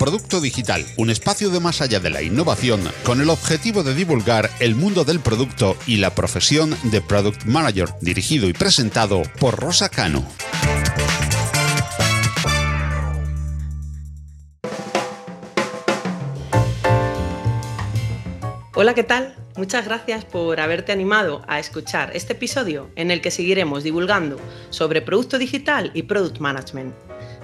Producto Digital, un espacio de más allá de la innovación con el objetivo de divulgar el mundo del producto y la profesión de Product Manager, dirigido y presentado por Rosa Cano. Hola, ¿qué tal? Muchas gracias por haberte animado a escuchar este episodio en el que seguiremos divulgando sobre producto digital y product management.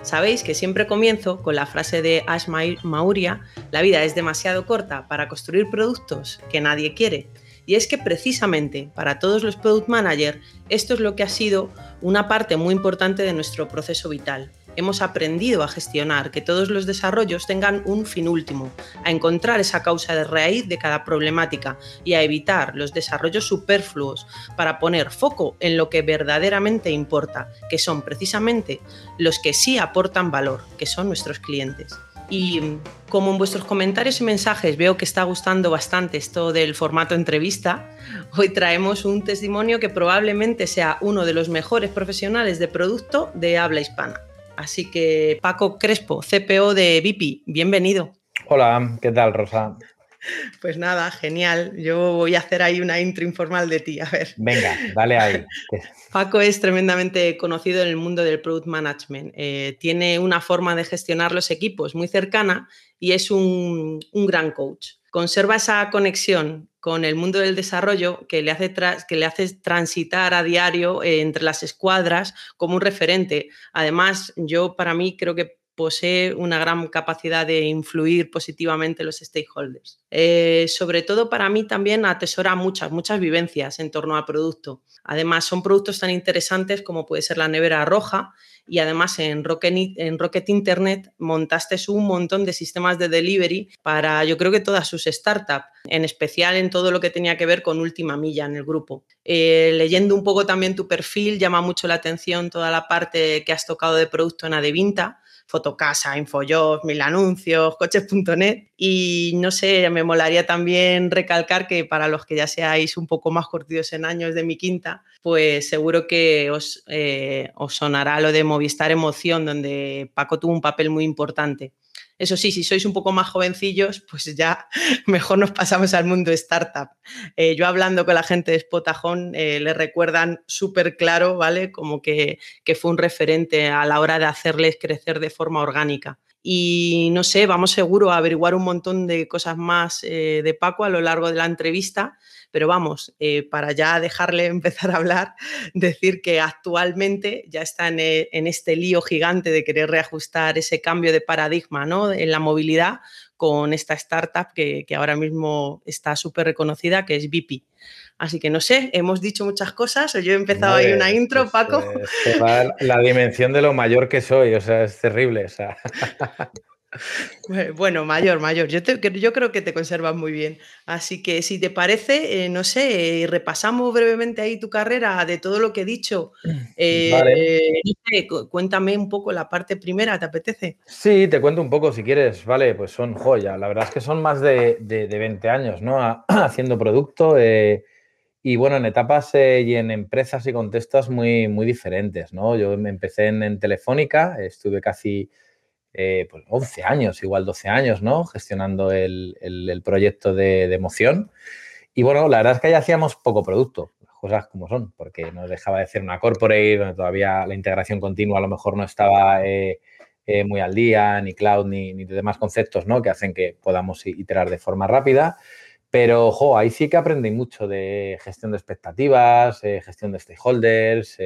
Sabéis que siempre comienzo con la frase de Ash Mauria, la vida es demasiado corta para construir productos que nadie quiere. Y es que precisamente para todos los product managers esto es lo que ha sido una parte muy importante de nuestro proceso vital hemos aprendido a gestionar que todos los desarrollos tengan un fin último, a encontrar esa causa de raíz de cada problemática y a evitar los desarrollos superfluos para poner foco en lo que verdaderamente importa, que son precisamente los que sí aportan valor, que son nuestros clientes. Y como en vuestros comentarios y mensajes veo que está gustando bastante esto del formato entrevista, hoy traemos un testimonio que probablemente sea uno de los mejores profesionales de producto de habla hispana. Así que Paco Crespo, CPO de Vipi, bienvenido. Hola, ¿qué tal, Rosa? Pues nada, genial. Yo voy a hacer ahí una intro informal de ti, a ver. Venga, dale ahí. Paco es tremendamente conocido en el mundo del product management. Eh, tiene una forma de gestionar los equipos muy cercana y es un, un gran coach. Conserva esa conexión con el mundo del desarrollo que le hace, que le hace transitar a diario eh, entre las escuadras como un referente. Además, yo para mí creo que posee una gran capacidad de influir positivamente los stakeholders. Eh, sobre todo para mí también atesora muchas, muchas vivencias en torno al producto. Además, son productos tan interesantes como puede ser la nevera roja, y además en Rocket, Internet montaste un montón de sistemas de delivery para yo creo que todas sus startups, en especial en todo lo que tenía que ver con última milla en el grupo. Eh, leyendo un poco también tu perfil, llama mucho la atención toda la parte que has tocado de producto en Adevinta, Fotocasa, Infojobs, Mil Anuncios, Coches.net. Y no sé, me molaría también recalcar que para los que ya seáis un poco más cortidos en años de mi quinta, pues seguro que os, eh, os sonará lo de Movistar Emoción, donde Paco tuvo un papel muy importante. Eso sí, si sois un poco más jovencillos, pues ya mejor nos pasamos al mundo startup. Eh, yo hablando con la gente de Spotajón, eh, le recuerdan súper claro, ¿vale? Como que, fue un referente a la hora de hacerles crecer de forma orgánica. Y no sé, vamos seguro a averiguar un montón de cosas más eh, de Paco a lo largo de la entrevista pero vamos, eh, para ya dejarle empezar a hablar, decir que actualmente ya está eh, en, este lío gigante de querer reajustar ese cambio de paradigma ¿no? en la movilidad con esta startup que, ahora mismo está súper reconocida, que es Vipi. Así que no sé, hemos dicho muchas cosas, yo he empezado ahí una intro, pues, Paco. Eh, la dimensión de lo mayor que soy, o sea, es terrible. O sea. Bueno, mayor, mayor. Yo, yo, creo que te conservas muy bien. Así que si te parece, eh, no sé, eh, repasamos brevemente ahí tu carrera de todo lo que he dicho. Eh, cuéntame un poco la parte primera, ¿te apetece? Sí, te cuento un poco si quieres. Vale, pues son joya. La verdad es que son más de, 20 años, ¿no? Haciendo producto. Y bueno, en etapas y en empresas y contextos muy, muy diferentes, ¿no? Yo me empecé en Telefónica, estuve casi eh, pues 11 años, igual 12 años, ¿no? Gestionando el, proyecto de, emoción. Y bueno, la verdad es que ahí hacíamos poco producto, las cosas como son, porque nos dejaba de ser una corporate, donde todavía la integración continua a lo mejor no estaba eh, eh, muy al día, ni cloud, ni, ni demás conceptos, ¿no? Que hacen que podamos iterar de forma rápida. Pero, ojo, ahí sí que aprendí mucho de gestión de expectativas, gestión de stakeholders,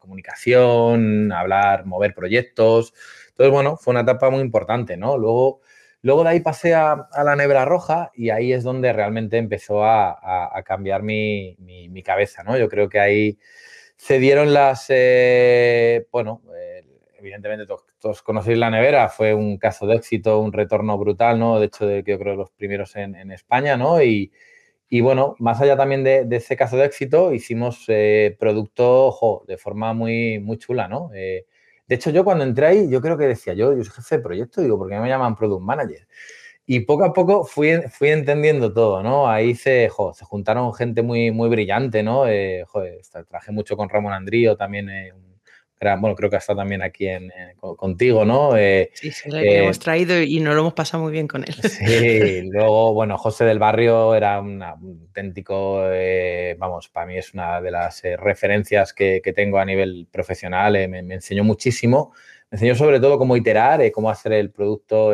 comunicación, hablar, mover proyectos. Entonces, bueno, fue una etapa muy importante, ¿no? Luego, luego de ahí pasé a, la nebra roja y ahí es donde realmente empezó a, cambiar mi, cabeza, ¿no? Yo creo que ahí se dieron las, eh, bueno, eh, evidentemente todos, conocéis la nevera, fue un caso de éxito, un retorno brutal, ¿no? De hecho, de, yo creo los primeros en, España, ¿no? Y, bueno, más allá también de, ese caso de éxito, hicimos eh, producto, ojo, de forma muy, muy chula, ¿no? De hecho, yo cuando entré ahí, yo creo que decía, yo, yo soy jefe de proyecto, digo, ¿por qué me llaman Product Manager? Y poco a poco fui, fui entendiendo todo, ¿no? Ahí se, se juntaron gente muy, muy brillante, ¿no? Eh, joder, trabajé mucho con Ramón Andrío, también eh, bueno, creo que ha estado también aquí en, contigo, ¿no? Eh, sí, sí, le hemos traído y nos lo hemos pasado muy bien con él. Sí, luego, bueno, José del Barrio era un auténtico, vamos, para mí es una de las referencias que, tengo a nivel profesional, me, enseñó muchísimo, me enseñó sobre todo cómo iterar, cómo hacer el producto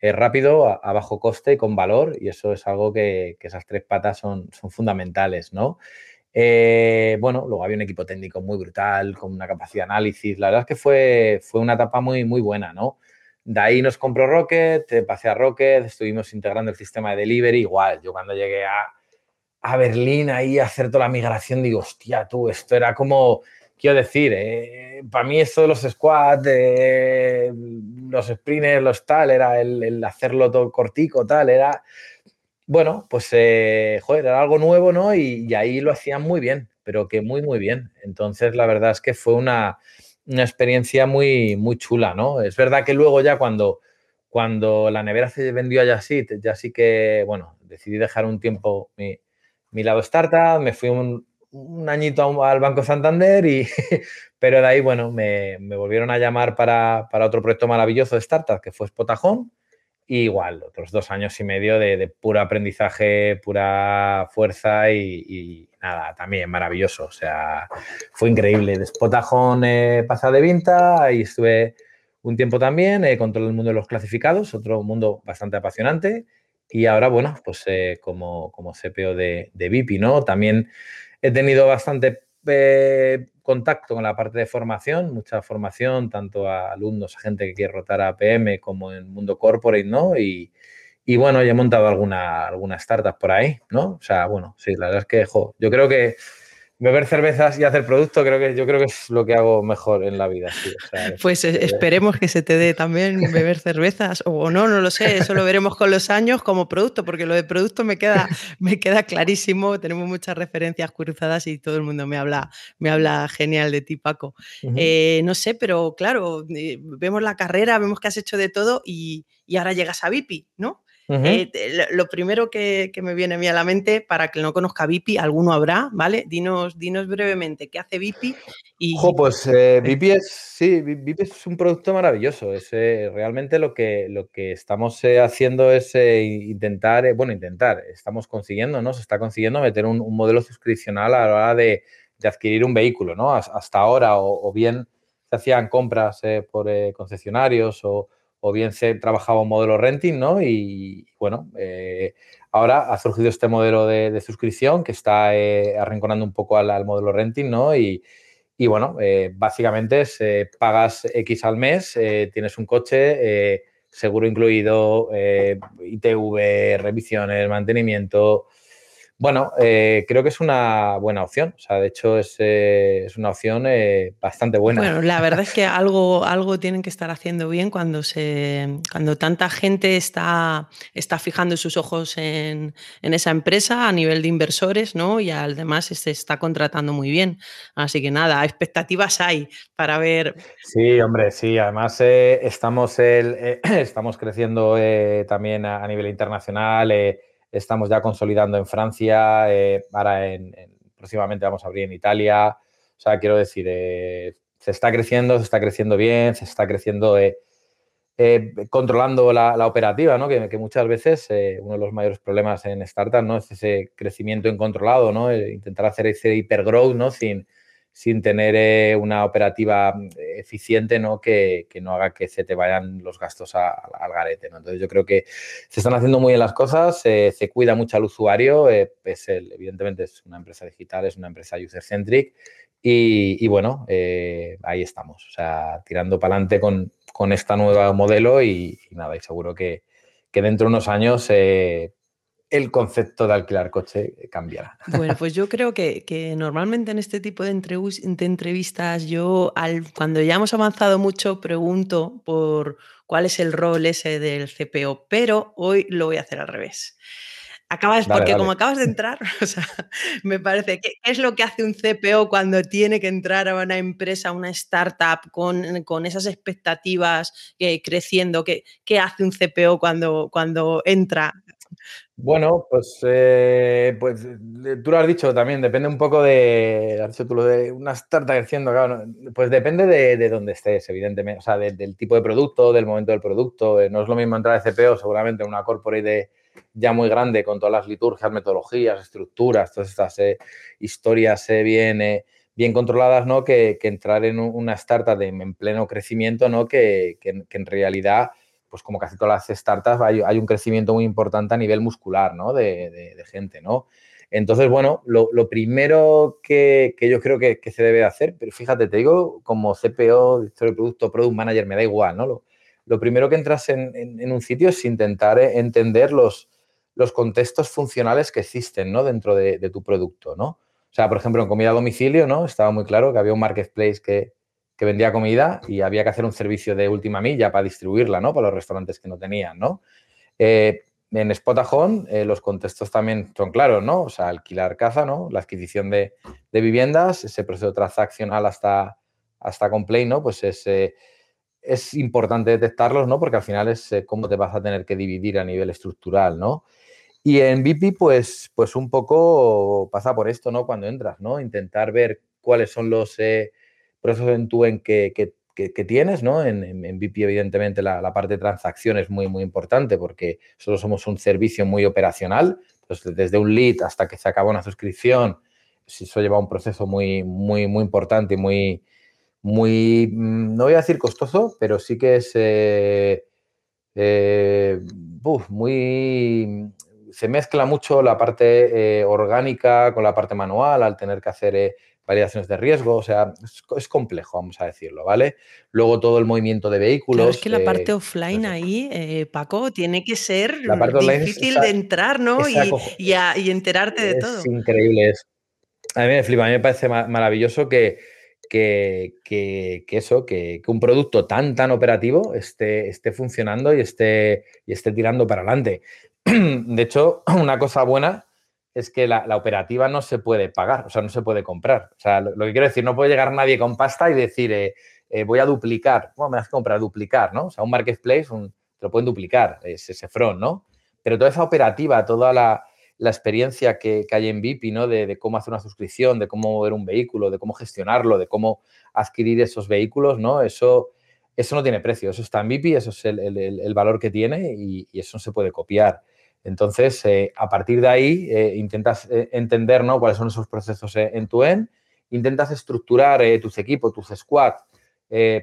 rápido, a, bajo coste y con valor, y eso es algo que, que esas tres patas son, son fundamentales, ¿no? Eh, bueno, luego había un equipo técnico muy brutal, con una capacidad de análisis. La verdad es que fue, fue una etapa muy, muy buena, ¿no? De ahí nos compró Rocket, pasé a Rocket, estuvimos integrando el sistema de delivery. Igual, yo cuando llegué a, a Berlín ahí a hacer toda la migración, digo, hostia, tú, esto era como, quiero decir, eh, para mí esto de los squads, los sprinters, los tal, era el, el hacerlo todo cortico, tal, era bueno, pues, eh, joder, era algo nuevo, ¿no? Y, ahí lo hacían muy bien, pero que muy, muy bien. Entonces, la verdad es que fue una, experiencia muy, muy chula, ¿no? Es verdad que luego ya cuando, cuando la nevera se vendió a Yasit, ya sí que, bueno, decidí dejar un tiempo mi, mi lado startup, me fui un, añito al Banco Santander y, pero de ahí, bueno, me, volvieron a llamar para, para, otro proyecto maravilloso de startup que fue Spotajón igual, otros dos años y medio de, puro aprendizaje, pura fuerza y, nada, también maravilloso. O sea, fue increíble. De Spotajón eh, pasado de Vinta, ahí estuve un tiempo también eh, con el mundo de los clasificados, otro mundo bastante apasionante. Y ahora, bueno, pues eh, como, como CPO de, de VIP, ¿no? También he tenido bastante eh, contacto con la parte de formación, mucha formación, tanto a alumnos, a gente que quiere rotar a PM como en el mundo corporate, ¿no? Y, y bueno, ya he montado alguna, alguna startup por ahí, ¿no? O sea, bueno, sí, la verdad es que, yo creo que beber cervezas y hacer producto creo que yo creo que es lo que hago mejor en la vida. pues eh, esperemos que se te dé también beber cervezas o no, no lo sé, eso lo veremos con los años como producto, porque lo de producto me queda, me queda clarísimo, tenemos muchas referencias cruzadas y todo el mundo me habla, me habla genial de ti, Paco. Eh, no sé, pero claro, eh, vemos la carrera, vemos que has hecho de todo y, y ahora llegas a Vipi, ¿no? Eh, lo primero que, me viene a mí a la mente, para que no conozca Vipi, alguno habrá, ¿vale? Dinos, dinos brevemente qué hace Vipi. Y... pues eh, Vipi es, sí, Vipi es un producto maravilloso. Es, eh, realmente lo que, lo que estamos haciendo es intentar, bueno, intentar, estamos consiguiendo, ¿no? Se está consiguiendo meter un, modelo suscripcional a la hora de, adquirir un vehículo, ¿no? Hasta ahora, o, o bien se hacían compras por concesionarios o o bien se trabajaba un modelo renting, ¿no? Y bueno, eh, ahora ha surgido este modelo de, suscripción que está eh, arrinconando un poco al, modelo renting, ¿no? Y, bueno, eh, básicamente es, pagas X al mes, tienes un coche, seguro incluido, ITV, revisiones, mantenimiento, bueno, eh, creo que es una buena opción. O sea, de hecho es, eh, una opción eh, bastante buena. Bueno, la verdad es que algo, algo tienen que estar haciendo bien cuando, se, cuando tanta gente está, está fijando sus ojos en, esa empresa a nivel de inversores, ¿no? Y además se está contratando muy bien. Así que nada, expectativas hay para ver. Sí, hombre, sí. Además estamos, el, estamos creciendo también a, nivel internacional estamos ya consolidando en Francia, eh, ahora en, próximamente vamos a abrir en Italia. O sea, quiero decir, eh, se está creciendo, se está creciendo bien, se está creciendo eh, controlando la, operativa, ¿no? Que, muchas veces uno de los mayores problemas en startups ¿no? es ese crecimiento incontrolado, ¿no? intentar hacer ese hipergrowth ¿no? sin, sin tener eh, una operativa mm, eficiente ¿no? Que, no haga que se te vayan los gastos al garete. ¿no? Entonces yo creo que se están haciendo muy bien las cosas, se cuida mucho al usuario, eh, es evidentemente es una empresa digital, es una empresa user-centric y, bueno, eh, ahí estamos, o sea, tirando para adelante con, con este nuevo modelo y, nada, y seguro que, que dentro de unos años el concepto de alquilar coche cambiará. Bueno, pues yo creo que, normalmente en este tipo de, entrevistas yo, al, cuando ya hemos avanzado mucho, pregunto por cuál es el rol ese del CPO, pero hoy lo voy a hacer al revés. Acabas, porque como acabas de entrar, o sea, me parece que es lo que hace un CPO cuando tiene que entrar a una empresa, a una startup con, con esas expectativas eh, creciendo. ¿Qué, ¿Qué, hace un CPO cuando, cuando entra Bueno, pues, eh, pues tú lo has dicho también, depende un poco de, has dicho tú lo de una startup creciendo, claro, pues depende de, dónde estés, evidentemente, o sea, del tipo de producto, del momento del producto. Eh, no es lo mismo entrar de CPO, seguramente en una corporate ya muy grande con todas las liturgias, metodologías, estructuras, todas estas eh, historias bien, bien controladas, ¿no? Que, entrar en una startup en pleno crecimiento, ¿no? que en realidad pues como casi todas las startups, hay, un crecimiento muy importante a nivel muscular, ¿no? De, gente, ¿no? Entonces, bueno, lo, primero que, yo creo que, se debe hacer, pero fíjate, te digo, como CPO, director de producto, product manager, me da igual, ¿no? Lo, primero que entras en, un sitio es intentar entender los, los contextos funcionales que existen, ¿no? Dentro de, de, tu producto, ¿no? O sea, por ejemplo, en comida a domicilio, ¿no? Estaba muy claro que había un marketplace que, que vendía comida y había que hacer un servicio de última milla para distribuirla, ¿no? Para los restaurantes que no tenían, ¿no? Eh, en Spotahome eh, los contextos también son claros, ¿no? O sea, alquilar casa, ¿no? La adquisición de, viviendas, ese proceso transaccional hasta, hasta complaint, ¿no? Pues es, eh, es importante detectarlos, ¿no? Porque al final es cómo te vas a tener que dividir a nivel estructural, ¿no? Y en BP, pues, pues un poco pasa por esto, ¿no? Cuando entras, ¿no? Intentar ver cuáles son los procesos en tu en que, tienes, ¿no? En, en, evidentemente, la, parte de transacción es muy, muy importante porque solo somos un servicio muy operacional. Entonces, desde un lead hasta que se acaba una suscripción, eso lleva un proceso muy, muy, muy importante y muy, muy, mm, no voy a decir costoso, pero sí que es eh, eh, muy, se mezcla mucho la parte eh, orgánica con la parte manual al tener que hacer validaciones de riesgo, o sea, es, complejo, vamos a decirlo, ¿vale? Luego todo el movimiento de vehículos. Claro, es que la parte offline ahí, eh, Paco, tiene que ser difícil de entrar, ¿no? Y, enterarte de todo. Es increíble eso. A mí me flipa, a mí me parece maravilloso que, que, eso, que, un producto tan, tan operativo esté, esté funcionando y esté, y esté tirando para adelante. De hecho, una cosa buena es que la, operativa no se puede pagar, o sea, no se puede comprar. O sea, lo, que quiero decir, no puede llegar nadie con pasta y decir, eh, eh, voy a duplicar. Bueno, me das que comprar, duplicar, ¿no? O sea, un marketplace te lo pueden duplicar, es ese front, ¿no? Pero toda esa operativa, toda la, experiencia que, hay en VIP, ¿no? De, cómo hacer una suscripción, de cómo mover un vehículo, de cómo gestionarlo, de cómo adquirir esos vehículos, ¿no? Eso, eso no tiene precio, eso está en VIP, eso es el, valor que tiene y, y, eso no se puede copiar. Entonces, eh, a partir de ahí, eh, intentas eh, entender ¿no? cuáles son esos procesos en tu end, intentas estructurar tus equipos, tus squads,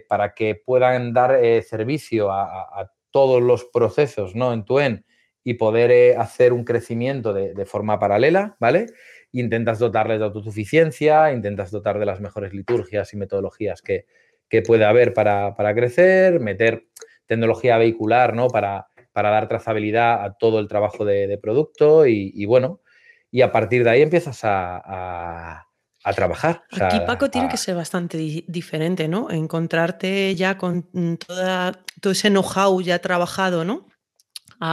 para que puedan dar servicio a, todos los procesos ¿no? en tu end y poder hacer un crecimiento de, forma paralela, ¿vale? Intentas dotarles de autosuficiencia, intentas dotar de las mejores liturgias y metodologías que, que puede haber para, para crecer, meter tecnología vehicular, ¿no? Para, para dar trazabilidad a todo el trabajo de, producto y, bueno, y a partir de ahí empiezas a, trabajar. Aquí Paco tiene que ser bastante diferente, ¿no? Encontrarte ya con toda, todo ese know-how ya trabajado, ¿no?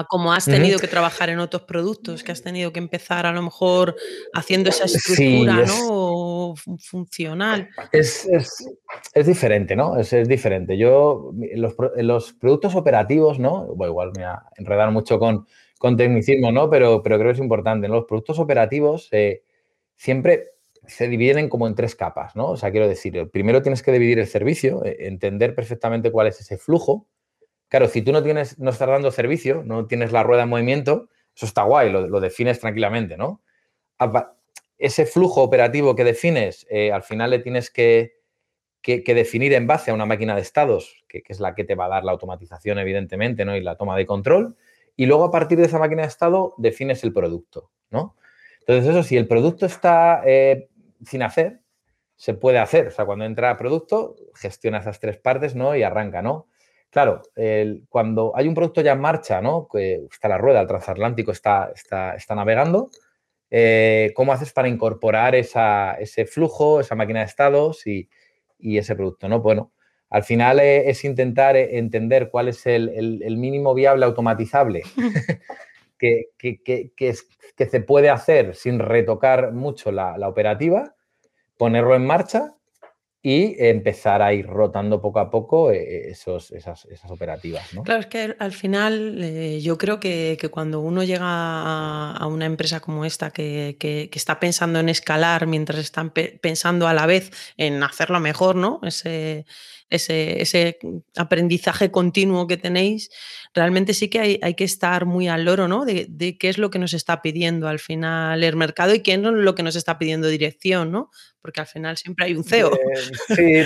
como has tenido que trabajar en otros productos, que has tenido que empezar a lo mejor haciendo esa estructura, ¿no? Funcional. Es, diferente, ¿no? Es, diferente. Yo, los, los, productos operativos, ¿no? Bueno, igual me ha enredado mucho con, con tecnicismo, ¿no? Pero, pero creo que es importante. Los productos operativos eh, siempre se dividen como en tres capas, ¿no? O sea, quiero decir, primero tienes que dividir el servicio, eh, entender perfectamente cuál es ese flujo, Claro, si tú no tienes, no estás dando servicio, no tienes la rueda en movimiento, eso está guay, lo, defines tranquilamente, ¿no? Ese flujo operativo que defines, eh, al final le tienes que, definir en base a una máquina de estados, que, es la que te va a dar la automatización, evidentemente, ¿no? Y la toma de control. Y luego, a partir de esa máquina de estado, defines el producto, ¿no? Entonces, eso, si el producto está eh, sin hacer, se puede hacer. O sea, cuando entra producto, gestiona esas tres partes, ¿no? Y arranca, ¿no? Claro, cuando hay un producto ya en marcha, ¿no? Que está la rueda, el transatlántico está, está, está navegando, eh, ¿cómo haces para incorporar ese flujo, esa máquina de estados y, ese producto, ¿no? Bueno, al final eh, es intentar eh, entender cuál es el, mínimo viable automatizable que, que, se puede hacer sin retocar mucho la, la operativa, ponerlo en marcha y empezar a ir rotando poco a poco eh, esos, esas, operativas. ¿no? Claro, es que al final eh, yo creo que, cuando uno llega a, una empresa como esta que, está pensando en escalar mientras están pensando a la vez en hacerlo mejor, ¿no? Ese, ese, aprendizaje continuo que tenéis, realmente sí que hay, que estar muy al loro ¿no? De, qué es lo que nos está pidiendo al final el mercado y qué es lo que nos está pidiendo dirección, ¿no? porque al final siempre hay un CEO. sí,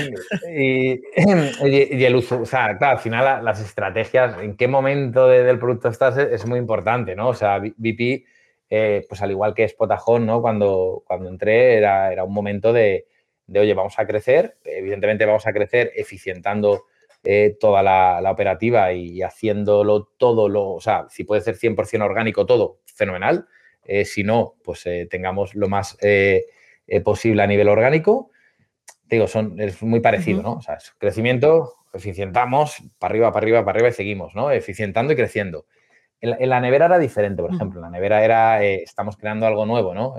y, el uso, o sea, claro, al final las estrategias, en qué momento del producto estás es, muy importante, ¿no? O sea, VP, eh, pues al igual que Spotajón, ¿no? Cuando, cuando entré era, era un momento de, de, oye, vamos a crecer, evidentemente vamos a crecer eficientando eh, toda la, operativa y, haciéndolo todo, lo, o sea, si puede ser 100% orgánico todo, fenomenal. Eh, si no, pues tengamos lo más eh, posible a nivel orgánico. digo, son, es muy parecido, ¿no? O sea, es crecimiento, eficientamos, para arriba, para arriba, para arriba y seguimos, ¿no? Eficientando y creciendo. En la, nevera era diferente, por ejemplo. En la nevera era, eh, estamos creando algo nuevo, ¿no?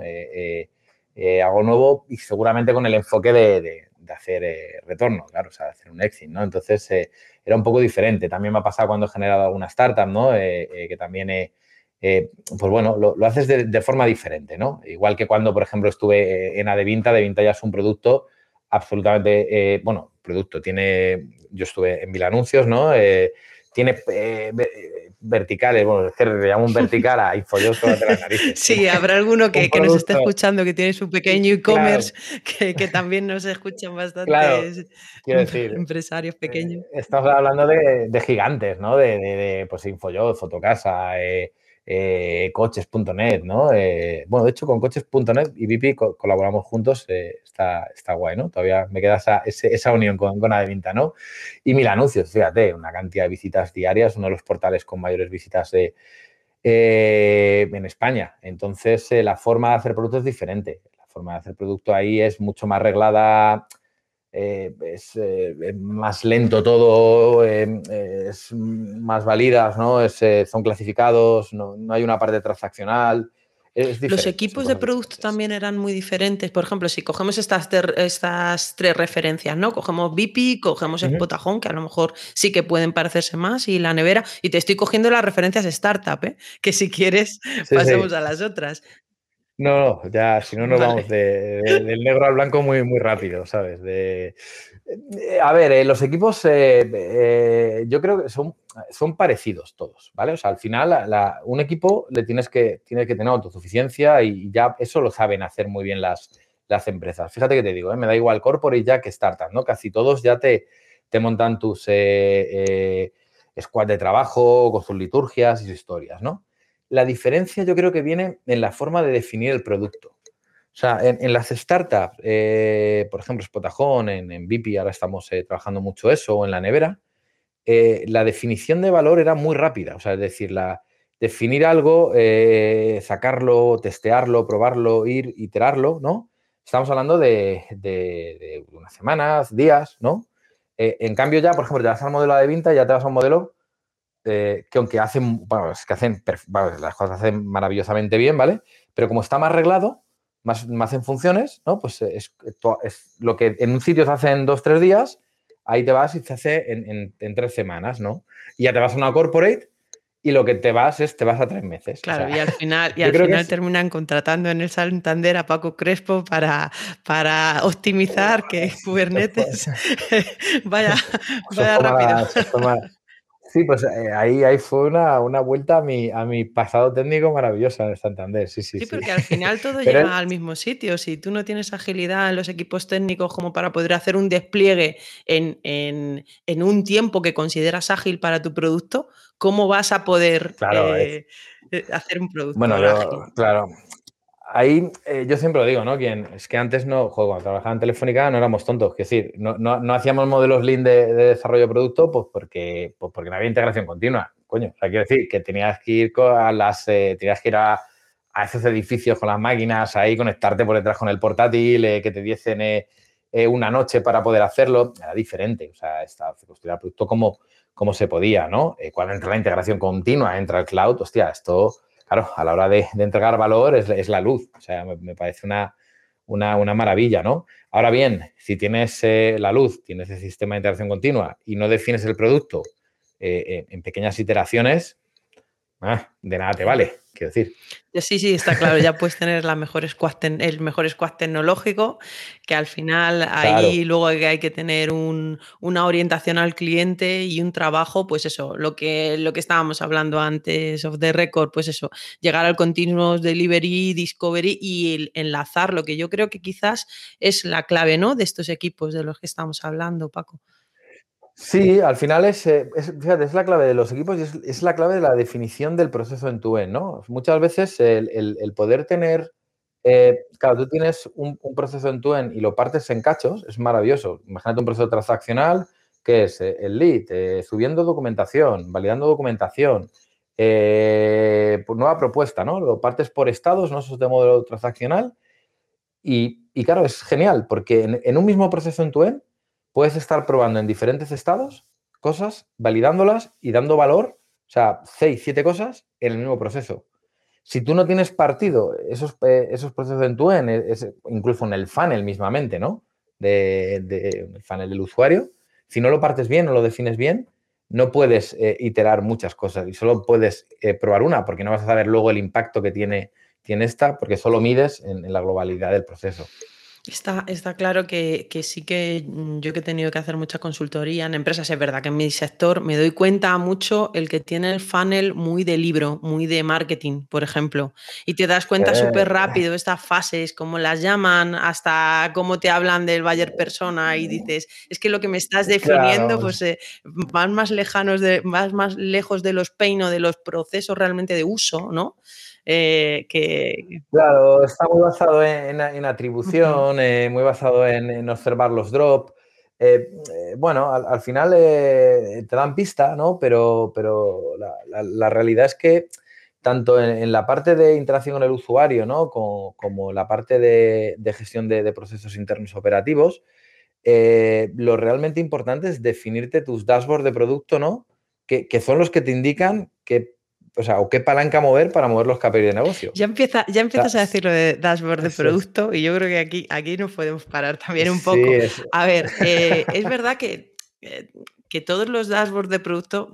Eh, algo nuevo y seguramente con el enfoque de, hacer retorno, claro, o sea, hacer un exit, ¿no? Entonces, era un poco diferente. También me ha pasado cuando he generado alguna startup, ¿no? que también eh, pues bueno, lo, haces de, forma diferente, ¿no? Igual que cuando, por ejemplo, estuve eh, en Adevinta, Adevinta ya es un producto absolutamente, eh, bueno, producto, tiene, yo estuve en Mil Anuncios, ¿no? Tiene verticales, bueno, es que le llamo un vertical a Infojobs de las narices. Sí, habrá alguno que, nos esté escuchando que tiene su pequeño e-commerce, que, también nos escuchan bastante empresarios pequeños. Estamos hablando de, gigantes, ¿no? De, de, pues Infojobs, Fotocasa, eh, eh, coches.net, ¿no? Eh, bueno, de hecho, con coches.net y VIP colaboramos juntos, eh, está, está guay, ¿no? Todavía me queda esa, unión con, con Adevinta, ¿no? Y mil anuncios, fíjate, una cantidad de visitas diarias, uno de los portales con mayores visitas de, en España. Entonces, la forma de hacer producto es diferente. La forma de hacer producto ahí es mucho más reglada eh, es eh, más lento todo, eh, es más válidas, ¿no? son clasificados, no, hay una parte transaccional. Los equipos de producto también eran muy diferentes. Por ejemplo, si cogemos estas, estas tres referencias, ¿no? Cogemos VIP, cogemos uh que a lo mejor sí que pueden parecerse más, y la nevera, y te estoy cogiendo las referencias startup, que si quieres pasemos a las otras. No, no, ya, si no nos vamos del negro al blanco muy, muy rápido, ¿sabes? De, eh, a ver, eh, los equipos eh, yo creo que son, son parecidos todos, ¿vale? O sea, al final un equipo le tienes que, tiene que tener autosuficiencia y ya eso lo saben hacer muy bien las, las empresas. Fíjate que te digo, me da igual corporate ya que startup, ¿no? Casi todos ya te, te montan tus squad de trabajo con sus liturgias y sus historias, ¿no? La diferencia yo creo que viene en la forma de definir el producto. O sea, en, las startups, eh, por ejemplo, Spotajón, en, en VIP, ahora estamos eh, trabajando mucho eso, o en la nevera, eh, la definición de valor era muy rápida. O sea, es decir, la, definir algo, sacarlo, testearlo, probarlo, ir, iterarlo, ¿no? Estamos hablando de, unas semanas, días, ¿no? en cambio, ya, por ejemplo, te vas al modelo de venta, ya te vas a un modelo eh, que aunque hacen, bueno, es que hacen, las cosas hacen maravillosamente bien, ¿vale? Pero como está más arreglado, más, más en funciones, ¿no? Pues es, es, lo que en un sitio se hace en dos, tres días, ahí te vas y se hace en, en, tres semanas, ¿no? Y ya te vas a una corporate y lo que te vas es, te vas a tres meses. Claro, y al final, y al final terminan contratando en el Santander a Paco Crespo para, para optimizar que Kubernetes vaya, vaya rápido. Sí, pues eh, ahí, ahí fue una, una, vuelta a mi, a mi pasado técnico maravillosa en el Santander. Sí, sí, sí. porque al final todo llega al mismo sitio. Si tú no tienes agilidad en los equipos técnicos como para poder hacer un despliegue en, en, en un tiempo que consideras ágil para tu producto, ¿cómo vas a poder eh, eh, hacer un producto? Bueno, claro, ahí eh, yo siempre lo digo, ¿no? Es que antes no, cuando trabajaba en Telefónica no éramos tontos, es decir, no, no, hacíamos modelos lean de, desarrollo de producto pues porque, pues porque no había integración continua. Coño, o sea, quiero decir que tenías que ir a las, eh, tenías que ir a, esos edificios con las máquinas, ahí conectarte por detrás con el portátil, eh, que te diesen una noche para poder hacerlo, era diferente, o sea, se construía el producto como, como se podía, ¿no? cuando entra la integración continua, entra el cloud, hostia, esto claro, a la hora de, entregar valor es, la luz. O sea, me, parece una, una, maravilla, ¿no? Ahora bien, si tienes eh, la luz, tienes el sistema de interacción continua y no defines el producto eh, en pequeñas iteraciones, ah, de nada te vale quiero decir. Sí, sí, está claro, ya puedes tener la mejor el mejor squad tecnológico, que al final ahí luego hay que tener una orientación al cliente y un trabajo, pues eso, lo que, lo que estábamos hablando antes of the record, pues eso, llegar al continuous delivery, discovery y enlazar lo que yo creo que quizás es la clave, ¿no? De estos equipos de los que estamos hablando, Paco. Sí, al final es, eh, es, la clave de los equipos y es, la clave de la definición del proceso en tu end, ¿no? Muchas veces el, poder tener, eh, claro, tú tienes un, proceso en tu end y lo partes en cachos, es maravilloso. Imagínate un proceso transaccional que es eh, el lead, subiendo documentación, validando documentación, pues nueva propuesta, ¿no? Lo partes por estados, ¿no? Eso es de modelo transaccional. Y, claro, es genial porque en, en un mismo proceso en tu end puedes estar probando en diferentes estados cosas, validándolas y dando valor, o sea, seis, siete cosas en el mismo proceso. Si tú no tienes partido esos, eh, esos procesos en tu en, incluso en el funnel mismamente, ¿no? De, el funnel del usuario, si no lo partes bien o lo defines bien, no puedes eh, iterar muchas cosas y solo puedes eh, probar una porque no vas a saber luego el impacto que tiene, tiene esta porque solo mides en la globalidad del proceso. Está, está claro que, sí que mm, yo que he tenido que hacer mucha consultoría en empresas, es verdad que en mi sector me doy cuenta mucho el que tiene el funnel muy de libro, muy de marketing, por ejemplo, y te das cuenta eh. súper rápido estas fases, cómo las llaman, hasta cómo te hablan del Bayer persona y dices, es que lo que me estás definiendo, pues eh, van más lejanos, de, más, más lejos de los pain o de los procesos realmente de uso, ¿no? Eh, que... Claro, está muy basado en, atribución, eh, muy basado en, observar los drops. Eh, bueno, al, final te dan pista, ¿no? Pero, pero la, realidad es que tanto en, la parte de interacción con el usuario, ¿no? Como, la parte de, gestión de, procesos internos operativos, lo realmente importante es definirte tus dashboards de producto, ¿no? Que, que, son los que te indican que o sea, o qué palanca mover para mover los KPIs de negocio. Ya, empieza, ya empiezas a decir lo de dashboard de producto y yo creo que aquí, aquí nos podemos parar también un poco. A ver, eh, es verdad que eh, que todos los dashboards de producto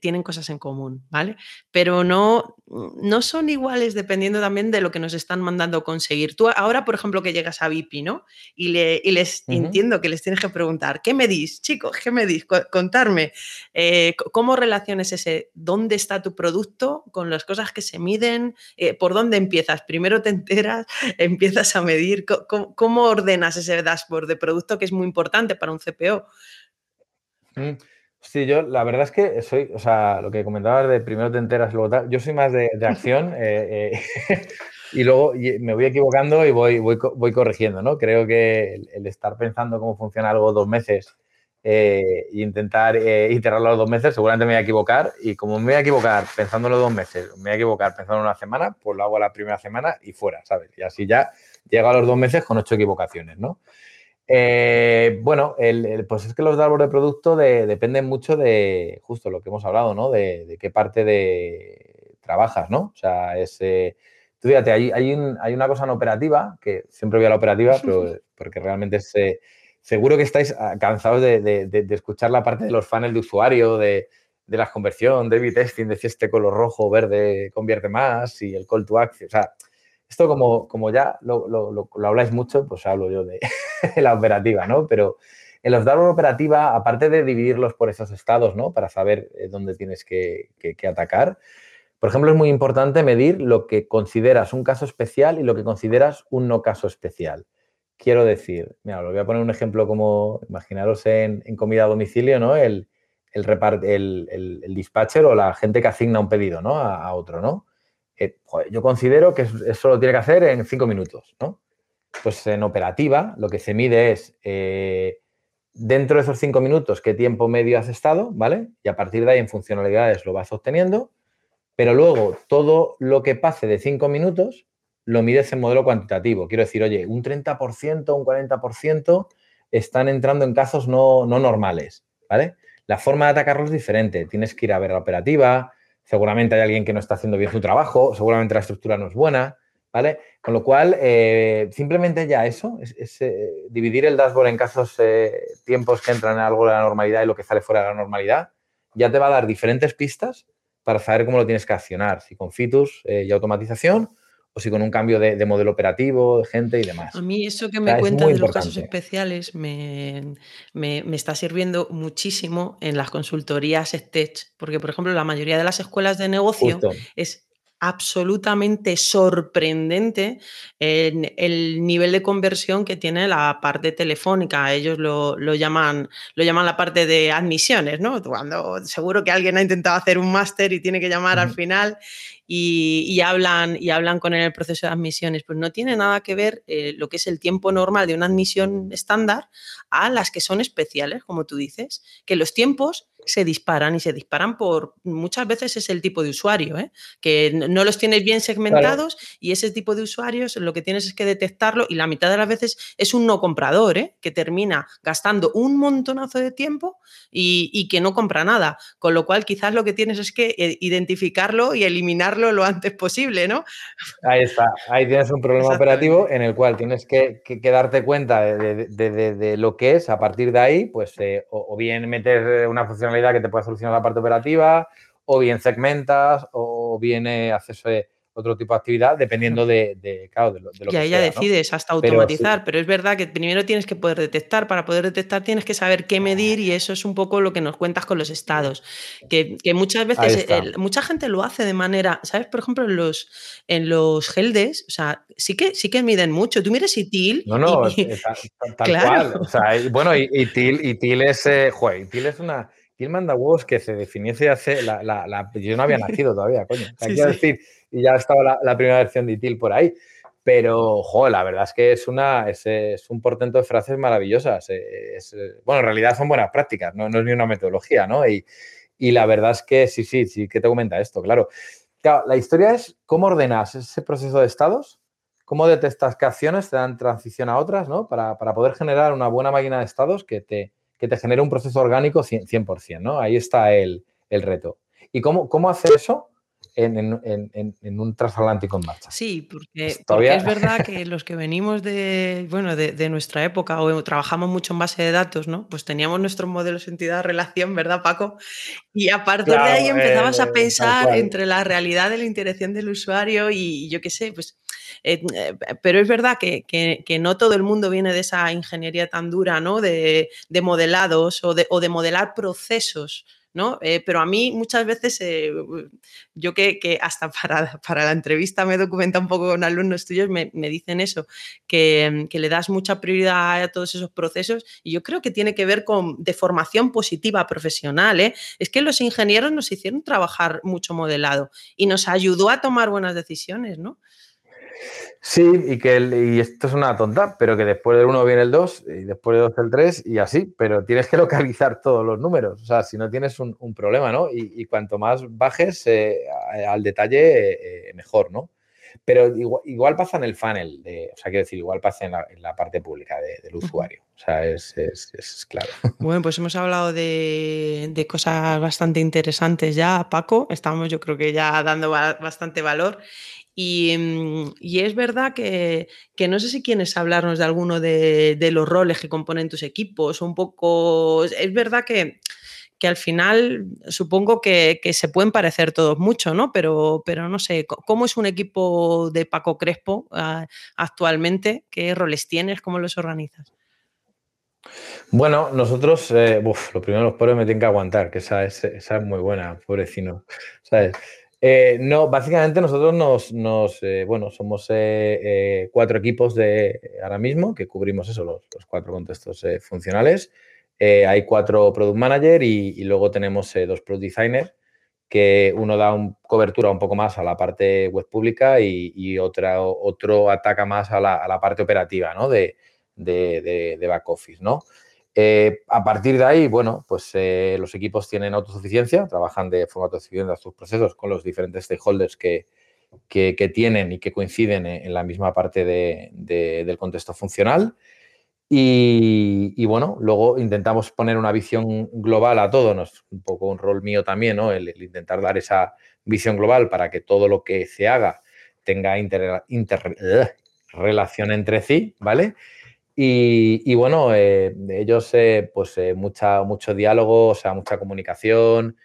tienen cosas en común, ¿vale? Pero no, no son iguales dependiendo también de lo que nos están mandando conseguir. Tú ahora, por ejemplo, que llegas a VIP, ¿no? Y, le, les entiendo que les tienes que preguntar, ¿qué me dis, chicos? ¿Qué me dis? Contarme, eh, ¿cómo relaciones ese, dónde está tu producto con las cosas que se miden? Eh, ¿Por dónde empiezas? Primero te enteras, empiezas a medir, ¿cómo ordenas ese dashboard de producto que es muy importante para un CPO? Mm, sí, yo la verdad es que soy, o sea, lo que comentabas de primero te enteras, luego tal, yo soy más de, acción eh, eh, y luego me voy equivocando y voy, voy, voy corrigiendo, ¿no? Creo que el, estar pensando cómo funciona algo dos meses eh, e intentar iterarlo los dos meses, seguramente me voy a equivocar y como me voy a equivocar pensándolo dos meses, me voy a equivocar pensando una semana, pues lo hago la primera semana y fuera, ¿sabes? Y así ya llego a los dos meses con ocho equivocaciones, ¿no? Eh, bueno, pues es que los dashboards de producto dependen mucho de justo lo que hemos hablado, ¿no? De, qué parte de trabajas, ¿no? O sea, es, eh, tú fíjate, hay, hay, una cosa no operativa, que siempre voy a la operativa, pero porque realmente es, eh, seguro que estáis ah, cansados de, escuchar la parte de los funnels de usuario, de, las conversión, de b testing, de si este color rojo o verde convierte más y el call to action, o sea, esto como, como ya lo, lo, habláis mucho, pues hablo yo de la operativa, ¿no? Pero en los datos operativa, aparte de dividirlos por esos estados, ¿no? Para saber eh, dónde tienes que, atacar, por ejemplo, es muy importante medir lo que consideras un caso especial y lo que consideras un no caso especial. Quiero decir, mira, os voy a poner un ejemplo como, imaginaros en, comida a domicilio, ¿no? El, el, el, dispatcher o la gente que asigna un pedido, ¿no? A, a otro, ¿no? yo considero que eso lo tiene que hacer en cinco minutos, ¿no? Pues en operativa lo que se mide es eh, dentro de esos cinco minutos qué tiempo medio has estado, ¿vale? Y a partir de ahí en funcionalidades lo vas obteniendo, pero luego todo lo que pase de cinco minutos lo mides en modelo cuantitativo. Quiero decir, oye, un 30%, un 40% están entrando en casos no, no normales, ¿vale? La forma de atacarlos es diferente. Tienes que ir a ver la operativa, seguramente hay alguien que no está haciendo bien su trabajo, seguramente la estructura no es buena, ¿vale? Con lo cual, eh, simplemente ya eso, es, eh, dividir el dashboard en casos, eh, tiempos que entran en algo de la normalidad y lo que sale fuera de la normalidad, ya te va a dar diferentes pistas para saber cómo lo tienes que accionar, si con features y automatización o si con un cambio de, modelo operativo, de gente y demás. A mí eso que me cuentas de los casos especiales me, está sirviendo muchísimo en las consultorías STECH, porque por ejemplo la mayoría de las escuelas de negocio es absolutamente sorprendente en el nivel de conversión que tiene la parte telefónica. Ellos lo, llaman, lo llaman la parte de admisiones, ¿no? Cuando seguro que alguien ha intentado hacer un máster y tiene que llamar al final y, hablan, y hablan con el proceso de admisiones. Pues no tiene nada que ver eh, lo que es el tiempo normal de una admisión estándar a las que son especiales, como tú dices, que los tiempos se disparan y se disparan por muchas veces es el tipo de usuario, ¿eh? que no los tienes bien segmentados y ese tipo de usuarios lo que tienes es que detectarlo y la mitad de las veces es un no comprador, ¿eh? que termina gastando un montonazo de tiempo y, y, que no compra nada, con lo cual quizás lo que tienes es que identificarlo y eliminarlo lo antes posible, ¿no? Ahí está, ahí tienes un problema operativo en el cual tienes que, darte cuenta de, lo que es, a partir de ahí, pues eh, o, bien meter una funcionalidad que te pueda solucionar la parte operativa, o bien segmentas, o bien eh, haces otro tipo de actividad dependiendo de, de, claro, de lo, de y ahí ya decides hasta automatizar, pero, es verdad que primero tienes que poder detectar, para poder detectar tienes que saber qué medir y eso es un poco lo que nos cuentas con los estados, que, muchas veces mucha gente lo hace de manera, ¿sabes? Por ejemplo, en los, en los geldes, o sea, sí que, sí que miden mucho, tú miras ITIL. No, no, tal, cual. O sea, bueno, ITIL, ITIL es, eh, ITIL es una... ITIL manda huevos que se definiese hace, la, la, yo no había nacido todavía, coño. decir y ya estaba la, primera versión de ITIL por ahí. Pero, jo, la verdad es que es, una, es, un portento de frases maravillosas. Eh, bueno, en realidad son buenas prácticas, no, no es ni una metodología, ¿no? Y, y, la verdad es que sí, sí, sí, que te comenta esto, claro. Claro, la historia es cómo ordenas ese proceso de estados, cómo detectas qué acciones te dan transición a otras, ¿no? Para, para poder generar una buena máquina de estados que te, que te genere un proceso orgánico 100%, ¿no? Ahí está el, el reto. ¿Y cómo, cómo hacer eso? En, un transatlántico en marcha. Sí, porque, es verdad que los que venimos de, bueno, de, nuestra época o trabajamos mucho en base de datos, ¿no? Pues teníamos nuestros modelos entidad de relación, ¿verdad, Paco? Y a partir de ahí empezabas a eh, pensar entre la realidad de la interacción del usuario y yo qué sé, pues eh, eh, pero es verdad que, que, no todo el mundo viene de esa ingeniería tan dura, ¿no? De, de modelados o de, o de, modelar procesos ¿no? Eh, pero a mí muchas veces, eh, yo que, hasta para, para, la entrevista me documenta un poco con alumnos tuyos, me, dicen eso, que, le das mucha prioridad a todos esos procesos y yo creo que tiene que ver con de formación positiva profesional. ¿eh? Es que los ingenieros nos hicieron trabajar mucho modelado y nos ayudó a tomar buenas decisiones, ¿no? Sí, y que y esto es una tonta, pero que después del 1 viene el 2 y después del 2 el 3 y así, pero tienes que localizar todos los números, o sea, si no tienes un, problema, ¿no? Y, cuanto más bajes eh, al detalle, eh, mejor, ¿no? Pero igual, pasa en el funnel, o sea, quiero decir, igual pasa en la, parte pública del usuario, o sea, es, claro. Bueno, pues hemos hablado de, de cosas bastante interesantes ya, Paco, estamos yo creo que ya dando bastante valor. Mm, y, es verdad que, no sé si quieres hablarnos de alguno de, los roles que componen tus equipos, un poco, es verdad que, al final supongo que, se pueden parecer todos mucho, ¿no? Pero, no sé, ¿cómo es un equipo de Paco Crespo ah, actualmente? ¿Qué roles tienes? ¿Cómo los organizas? Bueno, nosotros, eh, lo primero los pobres me tienen que aguantar, que esa es, esa es muy buena, pobrecino, ¿sabes? Eh, no, básicamente nosotros nos, eh, bueno, somos eh, cuatro equipos de ahora mismo que cubrimos eso, los, cuatro contextos funcionales. hay cuatro product manager y, luego tenemos dos product designers que uno da un, cobertura un poco más a la parte web pública y, otra, otro ataca más a la, parte operativa, ¿no? De, de, de back office, ¿no? Eh, a partir de ahí, bueno, pues eh, los equipos tienen autosuficiencia, trabajan de forma autosuficiente sus procesos con los diferentes stakeholders que, tienen y que coinciden en, la misma parte del contexto funcional. Y, bueno, luego intentamos poner una visión global a todo, ¿no? es un poco un rol mío también, ¿no? el, intentar dar esa visión global para que todo lo que se haga tenga interrelación entre sí, ¿vale? Y, bueno, eh, ellos, eh, pues eh, mucha, mucho diálogo, o sea, mucha comunicación,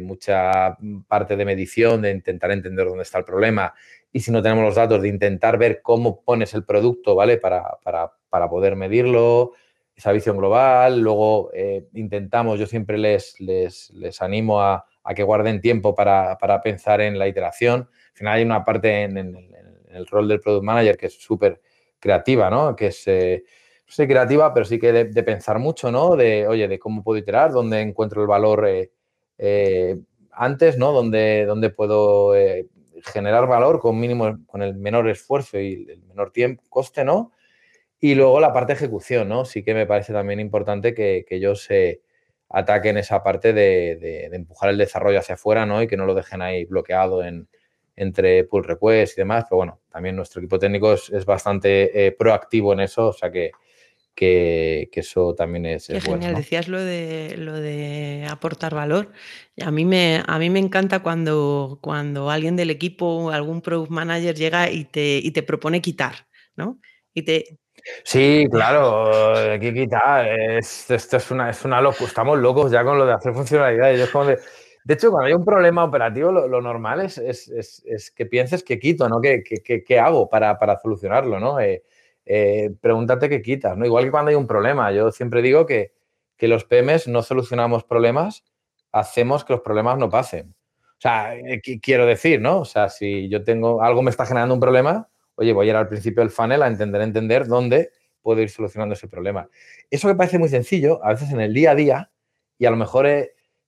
mucha parte de medición, de intentar entender dónde está el problema. Y si no tenemos los datos, de intentar ver cómo pones el producto, ¿vale? Para, poder medirlo, esa visión global. Luego intentamos, yo siempre les, les, animo a, que guarden tiempo para, pensar en la iteración. Al final hay una parte en, en el rol del product manager que es súper creativa, ¿no? Que es, eh, no sé, creativa, pero sí que de, pensar mucho, ¿no? De, oye, de cómo puedo iterar, dónde encuentro el valor eh, eh, antes, ¿no? Dónde, dónde puedo generar valor con mínimo, con el menor esfuerzo y el menor tiempo, coste, ¿no? Y luego la parte de ejecución, ¿no? Sí que me parece también importante que, ellos se ataquen esa parte de, de, empujar el desarrollo hacia afuera, ¿no? Y que no lo dejen ahí bloqueado en, entre pull requests y demás, pero bueno, también nuestro equipo técnico es, bastante eh, proactivo en eso, o sea que, que, eso también es, genial, decías lo de, lo de aportar valor. A mí me, a mí me encanta cuando, cuando alguien del equipo, algún product manager llega y te, y te propone quitar, ¿no? Y te, Sí, claro, hay que quitar. esto es una, es una locura. Estamos locos ya con lo de hacer funcionalidades. como de, de hecho, cuando hay un problema operativo, lo, normal es, que pienses que quito, ¿no? ¿Qué, qué, hago para, solucionarlo, ¿no? Eh, eh, pregúntate qué quitas, ¿no? Igual que cuando hay un problema. Yo siempre digo que, los PMs no solucionamos problemas, hacemos que los problemas no pasen. O sea, eh, quiero decir, ¿no? O sea, si yo tengo, algo me está generando un problema, oye, voy a ir al principio del funnel a entender, entender dónde puedo ir solucionando ese problema. Eso que parece muy sencillo, a veces en el día a día, y a lo mejor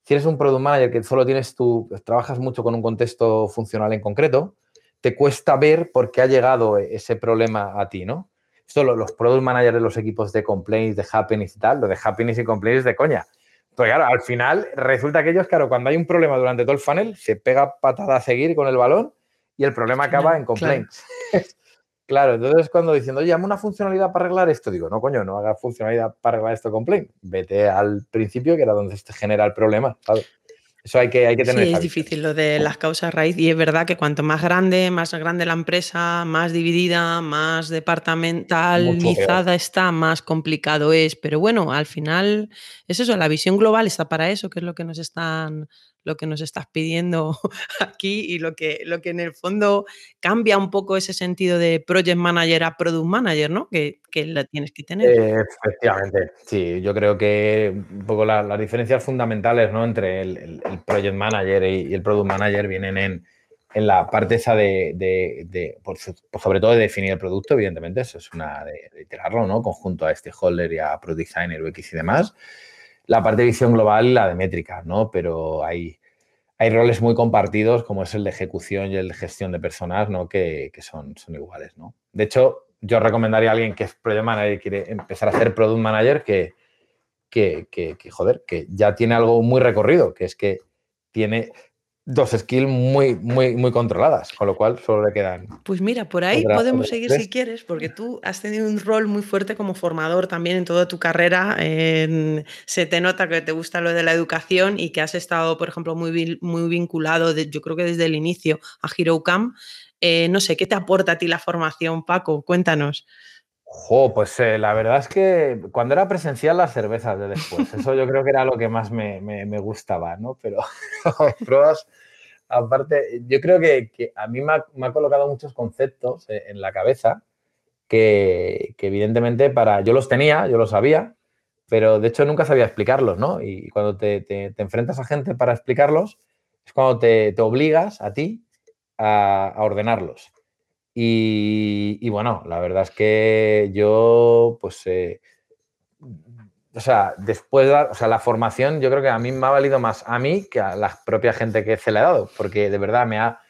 si eres un product manager que solo tienes tú, trabajas mucho con un contexto funcional en concreto, te cuesta ver por qué ha llegado ese problema a ti, ¿no? Esto los product managers de los equipos de complaints, de happiness y tal, lo de happiness y complaints es de coña. Pues claro, al final resulta que ellos, claro, cuando hay un problema durante todo el funnel, se pega patada a seguir con el balón y el problema acaba en complaints. Claro, entonces cuando diciendo, oye, llama una funcionalidad para arreglar esto, digo, no, coño, no haga funcionalidad para arreglar esto con Plain. Vete al principio, que era donde se genera el problema, Eso hay que, hay que tener. Sí, es difícil lo de las causas raíz y es verdad que cuanto más grande, más grande la empresa, más dividida, más departamentalizada está, más complicado es. Pero bueno, al final es eso, la visión global está para eso, que es lo que nos están lo que nos estás pidiendo aquí y lo que, lo que en el fondo cambia un poco ese sentido de project manager a product manager, ¿no? Que, que la tienes que tener. efectivamente, sí, yo creo que un poco las diferencias fundamentales ¿no? entre el, project manager y, el product manager vienen en, en la parte esa de, de, sobre todo de definir el producto, evidentemente, eso es una de, iterarlo, ¿no? Conjunto a stakeholder y a product designer, UX y demás la parte de visión global y la de métrica, ¿no? Pero hay, hay roles muy compartidos, como es el de ejecución y el de gestión de personas, ¿no? Que, son, son iguales, ¿no? De hecho, yo recomendaría a alguien que es project manager y quiere empezar a hacer product manager que, que, que, que, joder, que ya tiene algo muy recorrido, que es que tiene dos skills muy, muy, muy controladas, con lo cual solo le quedan. Pues mira, por ahí podemos seguir si quieres, porque tú has tenido un rol muy fuerte como formador también en toda tu carrera. se te nota que te gusta lo de la educación y que has estado, por ejemplo, muy, muy vinculado, yo creo que desde el inicio, a HeroCamp. Eh, no sé, ¿qué te aporta a ti la formación, Paco? Cuéntanos. Jo, pues eh, la verdad es que cuando era presencial las cervezas de después, eso yo creo que era lo que más me, gustaba, ¿no? Pero pruebas, aparte, yo creo que, a mí me ha, colocado muchos conceptos eh, en la cabeza que, evidentemente para, yo los tenía, yo los sabía, pero de hecho nunca sabía explicarlos, ¿no? Y cuando te, enfrentas a gente para explicarlos, es cuando te, obligas a ti a ordenarlos. Y, bueno, la verdad es que yo, pues, eh, o sea, después, de, o sea, la formación yo creo que a mí me ha valido más a mí que a la propia gente que se le ha dado, porque de verdad me ha,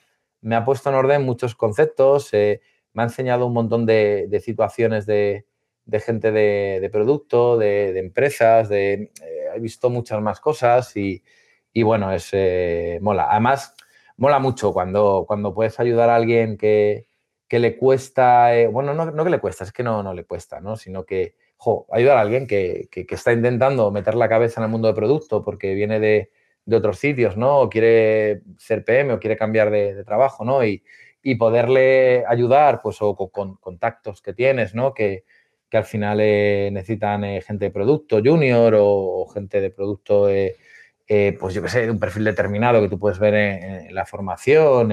me ha puesto en orden muchos conceptos, eh, me ha enseñado un montón de, situaciones de, gente de, producto, de, empresas, de, eh, he visto muchas más cosas y, bueno, es, mola. Además, mola mucho cuando, cuando puedes ayudar a alguien que, que le cuesta, eh, bueno, no, no, que le cuesta, es que no, no le cuesta, ¿no? Sino que, ayudar a alguien que, que, está intentando meter la cabeza en el mundo de producto porque viene de, de otros sitios, ¿no? O quiere ser PM o quiere cambiar de, trabajo, ¿no? Y, y poderle ayudar, pues, o con, contactos que tienes, ¿no? Que, al final eh, necesitan eh, gente de producto junior o, gente de producto, pues yo qué sé, de un perfil determinado que tú puedes ver en, la formación.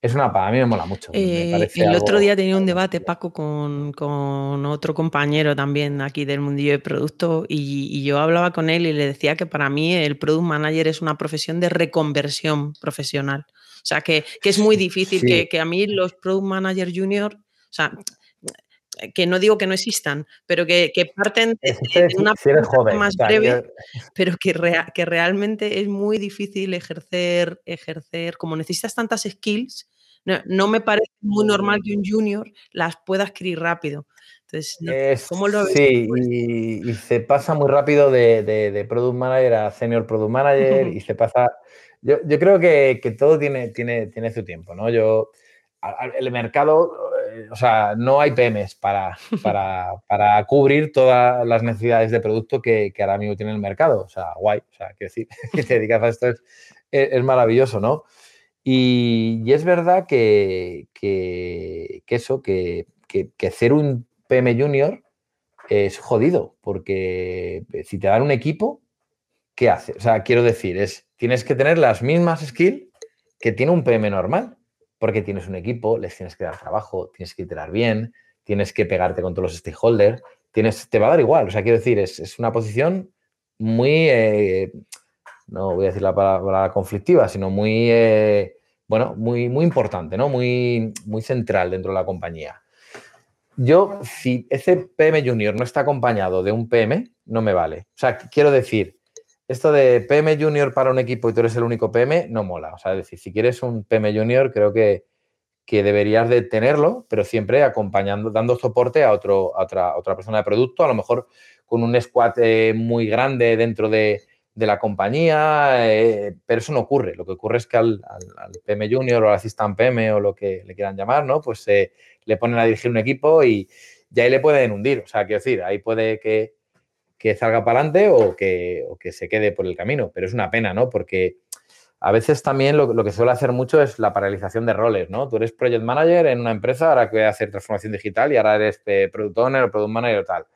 Es una, para mí me mola mucho. el otro día tenía un debate, Paco, con, otro compañero también aquí del mundillo de producto y, y, yo hablaba con él y le decía que para mí el product manager es una profesión de reconversión profesional. O sea, que, es muy difícil que, a mí los Product Manager Junior, o sea, que no digo que no existan, pero que, parten de, una más breve, pero que, que realmente es muy difícil ejercer, ejercer, como necesitas tantas skills, no, me parece muy normal que un junior las pueda adquirir rápido. Entonces, ¿cómo lo ves? Sí, y, se pasa muy rápido de, de, Product Manager a Senior Product Manager y se pasa yo, creo que, todo tiene, tiene, tiene su tiempo, ¿no? Yo, el mercado, o sea, no hay PMs para, para, cubrir todas las necesidades de producto que, ahora mismo tiene el mercado. O sea, guay, o sea, quiero decir, que te dedicas a esto es, maravilloso, ¿no? Y, es verdad que, eso, que, que, ser un PM junior es jodido, porque si te dan un equipo, ¿qué hace? O sea, quiero decir, es tienes que tener las mismas skills que tiene un PM normal, porque tienes un equipo, les tienes que dar trabajo, tienes que iterar bien, tienes que pegarte con todos los stakeholders, tienes, te va a dar igual. O sea, quiero decir, es, una posición muy, eh, no voy a decir la palabra conflictiva, sino muy, eh, bueno, muy, muy importante, ¿no? Muy, muy central dentro de la compañía. Yo, si ese PM junior no está acompañado de un PM, no me vale. O sea, quiero decir, esto de PM Junior para un equipo y tú eres el único PM no mola. O sea, es decir, si quieres un PM Junior, creo que, que deberías de tenerlo, pero siempre acompañando, dando soporte a, otro, otra, otra persona de producto, a lo mejor con un squad eh, muy grande dentro de, la compañía, eh, pero eso no ocurre. Lo que ocurre es que al, PM Junior o al Assistant PM o lo que le quieran llamar, ¿no? Pues eh, le ponen a dirigir un equipo y, y ahí le pueden hundir. O sea, quiero decir, ahí puede que que salga para adelante o que, que se quede por el camino. Pero es una pena, ¿no? Porque a veces también lo, que suele hacer mucho es la paralización de roles, ¿no? Tú eres project manager en una empresa, ahora que voy a hacer transformación digital y ahora eres eh, product owner o product manager o tal.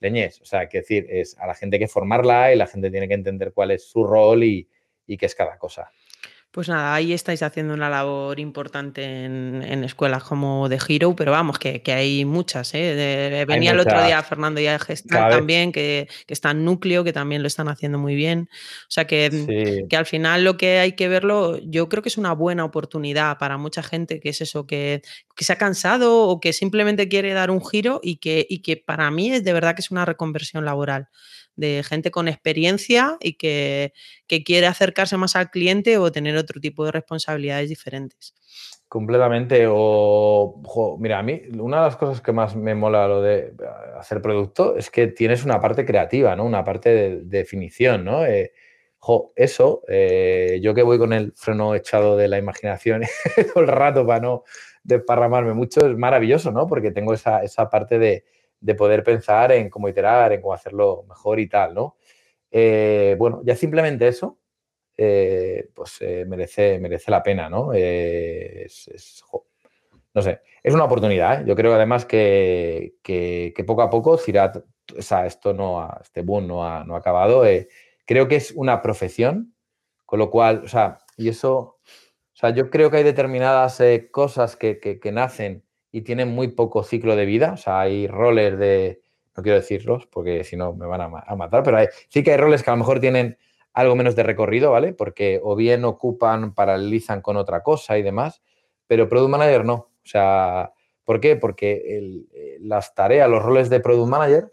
Leñez, o sea, que decir, es a la gente que formarla y la gente tiene que entender cuál es su rol y, y qué es cada cosa. Pues nada, ahí estáis haciendo una labor importante en, escuelas como de Hero, pero vamos, que, hay muchas. ¿eh? venía el otro día Fernando ya Gestal también, que, está en núcleo, que también lo están haciendo muy bien. O sea que, que, al final lo que hay que verlo, yo creo que es una buena oportunidad para mucha gente que es eso, que, se ha cansado o que simplemente quiere dar un giro y que, y que para mí es de verdad que es una reconversión laboral de gente con experiencia y que, quiere acercarse más al cliente o tener otro tipo de responsabilidades diferentes. Completamente. O, mira, a mí una de las cosas que más me mola lo de hacer producto es que tienes una parte creativa, ¿no? Una parte de, definición, ¿no? Eh, eso, eh, yo que voy con el freno echado de la imaginación todo el rato para no desparramarme mucho, es maravilloso, ¿no? Porque tengo esa parte de, de poder pensar en cómo iterar, en cómo hacerlo mejor y tal, ¿no? Eh, bueno, ya simplemente eso, eh, pues eh, merece, merece la pena, ¿no? Es, no sé, es una oportunidad. Yo creo además que, que, poco a poco Cirat, o sea, esto no ha, este boom no ha, no ha acabado. creo que es una profesión, con lo cual, o sea, y eso, o sea, yo creo que hay determinadas cosas que, que nacen y tienen muy poco ciclo de vida. O sea, hay roles de, no quiero decirlos porque si no me van a, matar, pero hay, sí que hay roles que a lo mejor tienen algo menos de recorrido, ¿vale? Porque o bien ocupan, paralizan con otra cosa y demás, pero Product Manager no. O sea, ¿por qué? Porque eh, las tareas, los roles de Product Manager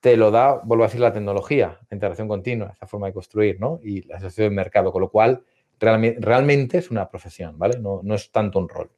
te lo da, vuelvo a decir, la tecnología, la integración continua, esa forma de construir, ¿no? Y la asociación del mercado, con lo cual realmente, es una profesión, ¿vale? No es tanto un rol.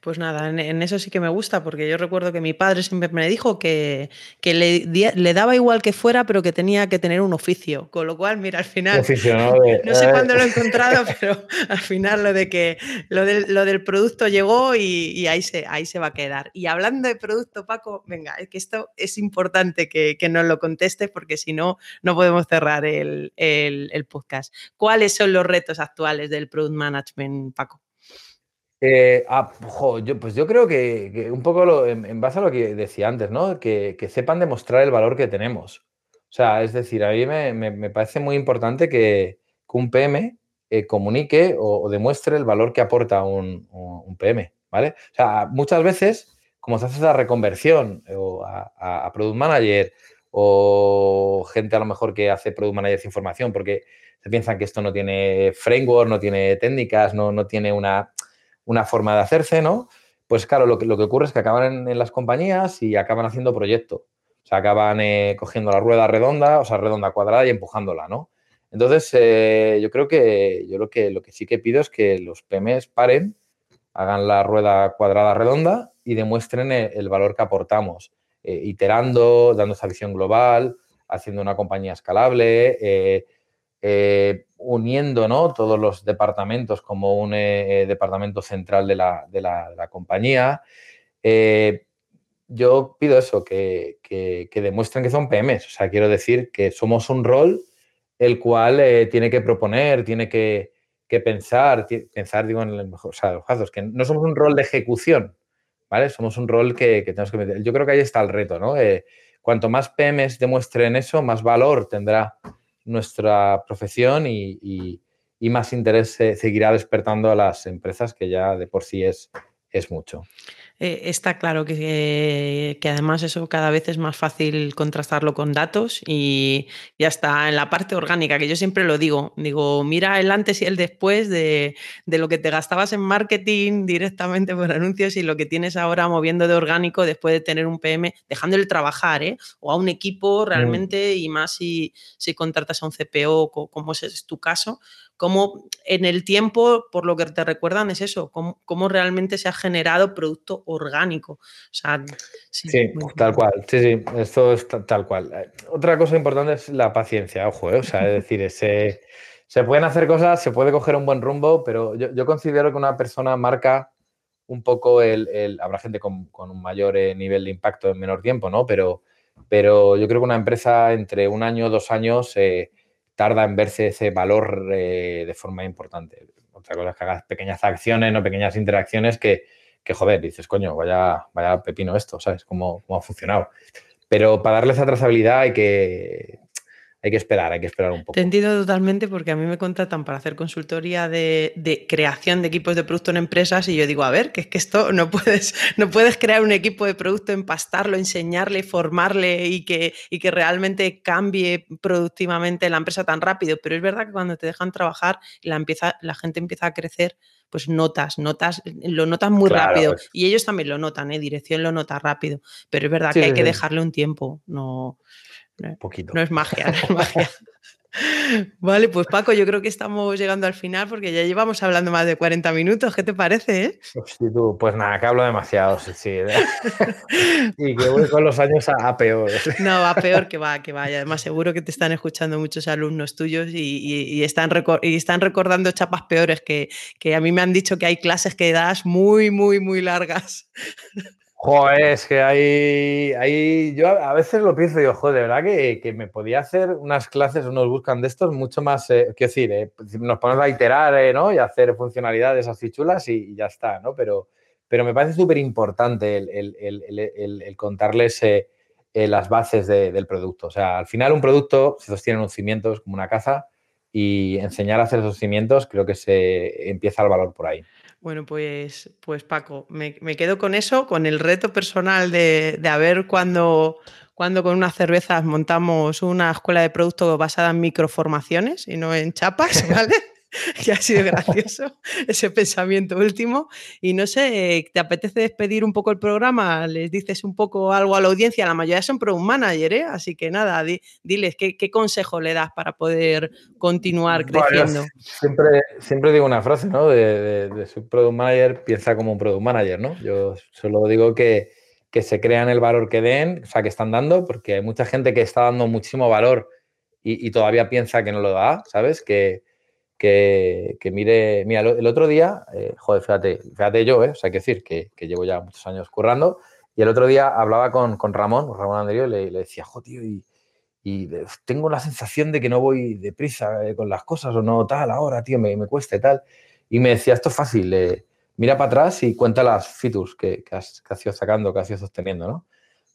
Pues nada, en, eso sí que me gusta, porque yo recuerdo que mi padre siempre me dijo que, le, daba igual que fuera, pero que tenía que tener un oficio. Con lo cual, mira, al final, ¿no? sé cuándo lo he encontrado, pero al final lo de que lo del, lo del producto llegó y, ahí, se, ahí se va a quedar. Y hablando de producto, Paco, venga, es que esto es importante que, nos lo contestes, porque si no, no podemos cerrar el, el podcast. ¿Cuáles son los retos actuales del product management, Paco? Eh, ah, pues yo creo que, un poco en, base a lo que decía antes, ¿no? Que, sepan demostrar el valor que tenemos. O sea, es decir, a mí me, parece muy importante que, un PM eh, comunique o, demuestre el valor que aporta un, PM, ¿vale? O sea, muchas veces, como se hace esa reconversión o a, Product Manager o gente a lo mejor que hace Product Manager de información, porque se piensan que esto no tiene framework, no tiene técnicas, no, no tiene una una forma de hacerse, ¿no? Pues claro, lo que, lo que ocurre es que acaban en, las compañías y acaban haciendo proyecto. O sea, acaban eh, cogiendo la rueda redonda, o sea, redonda cuadrada y empujándola, ¿no? Entonces, eh, yo creo que yo lo que lo que sí que pido es que los PMs paren, hagan la rueda cuadrada redonda y demuestren el, valor que aportamos, eh, iterando, dando esa visión global, haciendo una compañía escalable, uniendo ¿no? todos los departamentos como un eh, departamento central de la, compañía. Eh, yo pido eso, que, demuestren que son PMs. O sea, quiero decir que somos un rol el cual tiene que proponer, tiene que, pensar, pensar, digo, en el mejor, o sea, los casos, que no somos un rol de ejecución, ¿vale? Somos un rol que, tenemos que meter. Yo creo que ahí está el reto, ¿no? cuanto más PMs demuestren eso, más valor tendrá nuestra profesión y, más interés seguirá despertando a las empresas, que ya de por sí es, es mucho. Eh, está claro que, además eso cada vez es más fácil contrastarlo con datos y ya está en la parte orgánica, que yo siempre lo digo, digo, mira el antes y el después de, lo que te gastabas en marketing directamente por anuncios y lo que tienes ahora moviendo de orgánico después de tener un PM, dejándole trabajar, ¿eh? o a un equipo mm. realmente y más si, si contratas a un CPO, como es tu caso, cómo en el tiempo, por lo que te recuerdan, es eso, cómo, realmente se ha generado producto orgánico. sí, tal cual, sí, sí, esto es tal cual. Eh, otra cosa importante es la paciencia, ojo, eh, o sea, es decir, se pueden hacer cosas, se puede coger un buen rumbo, pero yo, considero que una persona marca un poco el, habrá gente con, un mayor eh, nivel de impacto en menor tiempo, ¿no? Pero, pero yo creo que una empresa entre un año, dos años, tarda en verse ese valor eh, de forma importante. Otra cosa es que hagas pequeñas acciones, no pequeñas interacciones que, que joder, dices, coño, vaya, vaya pepino esto, ¿sabes? ¿Cómo, cómo ha funcionado? Pero para darle esa trazabilidad hay que, hay que esperar, hay que esperar un poco. Te entiendo totalmente porque a mí me contratan para hacer consultoría de, creación de equipos de producto en empresas y yo digo, a ver, que es que esto no puedes, no puedes crear un equipo de producto, empastarlo, enseñarle, formarle y que, y que realmente cambie productivamente la empresa tan rápido. Pero es verdad que cuando te dejan trabajar y la, empieza, la gente empieza a crecer, pues notas, notas, lo notas muy rápido. Pues y ellos también lo notan, ¿eh? dirección lo nota rápido. Pero es verdad que hay que dejarle un tiempo. No, poquito. No es magia, Vale, pues Paco, yo creo que estamos llegando al final porque ya llevamos hablando más de 40 minutos. ¿Qué te parece? Eh? Pues nada, que hablo demasiado, sí, sí. y que voy con los años a, peor. No, a peor que va, que vaya. Además, seguro que te están escuchando muchos alumnos tuyos y, están, y están recordando chapas peores que, que a mí me han dicho que hay clases que das muy, muy, muy largas. Joder, es que hay, hay, yo a veces lo pienso y digo, joder, de verdad que, me podía hacer unas clases, unos buscan de estos mucho más, eh, quiero decir, eh, nos ponemos a iterar, eh, ¿no? Y hacer funcionalidades así chulas y, ya está, ¿no? Pero, pero me parece súper importante el, contarles las bases del producto. O sea, al final un producto sostiene en unos cimientos como una casa y enseñar a hacer esos cimientos creo que se empieza el valor por ahí. Bueno, pues, pues Paco, me, quedo con eso, con el reto personal de, de a ver cuando, cuando con unas cervezas montamos una escuela de producto basada en microformaciones y no en chapas, ¿vale? que ha sido gracioso ese pensamiento último. Y no sé, ¿te apetece despedir un poco el programa? ¿Les dices un poco algo a la audiencia? La mayoría son product manager, ¿eh? así que nada, diles ¿qué, consejo le das para poder continuar creciendo. siempre, siempre digo una frase, ¿no? De, de, ser product manager, piensa como un product manager, ¿no? Yo solo digo que, que se crean el valor que den, o sea, que están dando, porque hay mucha gente que está dando muchísimo valor y, y todavía piensa que no lo da, ¿sabes? Que, que, mire, mira, el otro día, eh, joder, fíjate, fíjate yo, eh, o sea, hay que decir que, llevo ya muchos años currando, y el otro día hablaba con, Ramón, Ramón Andrío, y le, decía, joder, tío, y, tengo la sensación de que no voy deprisa eh, con las cosas o no tal ahora, tío, me, me cuesta y tal. Y me decía, esto es fácil, mira para atrás y cuenta las features que, has, ido sacando, que has ido sosteniendo, ¿no?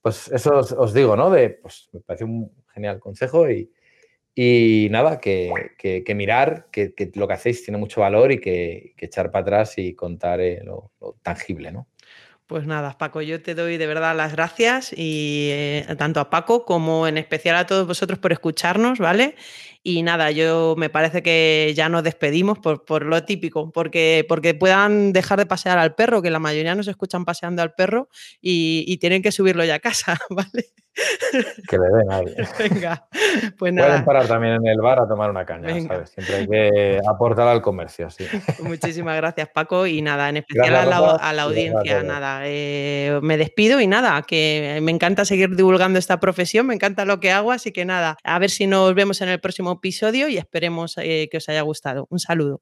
Pues eso os, digo, ¿no? De, pues me parece un genial consejo y, y nada, que, mirar que, lo que hacéis tiene mucho valor y que, echar para atrás y contar eh, lo, tangible, ¿no? Pues nada, Paco, yo te doy de verdad las gracias y eh, tanto a Paco como en especial a todos vosotros por escucharnos, ¿vale? Y nada, yo me parece que ya nos despedimos por, por lo típico, porque, porque puedan dejar de pasear al perro, que la mayoría nos escuchan paseando al perro y, tienen que subirlo ya a casa, ¿vale? Que le den ahí. Venga, pues nada. Pueden parar también en el bar a tomar una caña, ¿sabes? Siempre hay que aportar al comercio, sí. Muchísimas gracias, Paco, y nada, en especial a la, audiencia, nada. Eh, me despido y nada, que me encanta seguir divulgando esta profesión, me encanta lo que hago, así que nada, a ver si nos vemos en el próximo episodio y esperemos eh, que os haya gustado. Un saludo.